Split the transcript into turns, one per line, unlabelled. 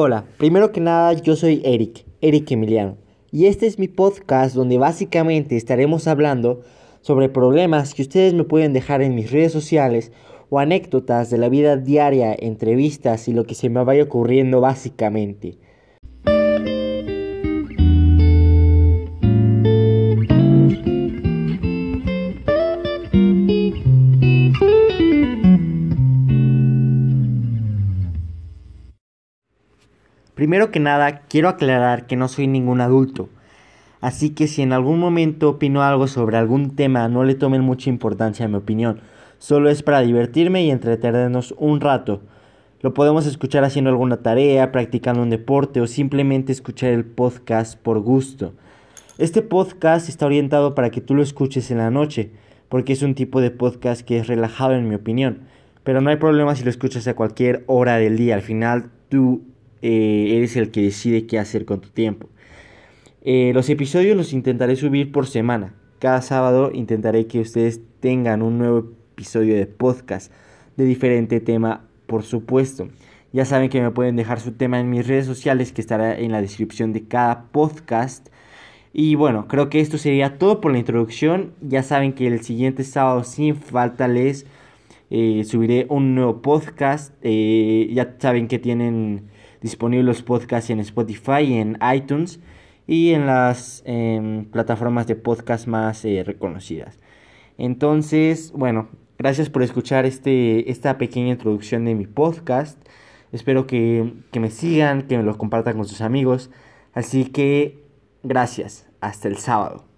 Hola, primero que nada yo soy Eric, Eric Emiliano, y este es mi podcast donde básicamente estaremos hablando sobre problemas que ustedes me pueden dejar en mis redes sociales o anécdotas de la vida diaria, entrevistas y lo que se me vaya ocurriendo básicamente. Primero que nada, quiero aclarar que no soy ningún adulto. Así que si en algún momento opino algo sobre algún tema, no le tomen mucha importancia a mi opinión. Solo es para divertirme y entretenernos un rato. Lo podemos escuchar haciendo alguna tarea, practicando un deporte o simplemente escuchar el podcast por gusto. Este podcast está orientado para que tú lo escuches en la noche, porque es un tipo de podcast que es relajado en mi opinión. Pero no hay problema si lo escuchas a cualquier hora del día. Al final tú eh, eres el que decide qué hacer con tu tiempo. Eh, los episodios los intentaré subir por semana. Cada sábado intentaré que ustedes tengan un nuevo episodio de podcast de diferente tema, por supuesto. Ya saben que me pueden dejar su tema en mis redes sociales que estará en la descripción de cada podcast. Y bueno, creo que esto sería todo por la introducción. Ya saben que el siguiente sábado sin falta les eh, subiré un nuevo podcast. ya saben que tienen disponibles los podcasts en Spotify, en iTunes y en las em, plataformas de podcast más eh, reconocidas. Entonces, bueno, gracias por escuchar este, esta pequeña introducción de mi podcast. Espero que, que me sigan, que me lo compartan con sus amigos. Así que, gracias. Hasta el sábado.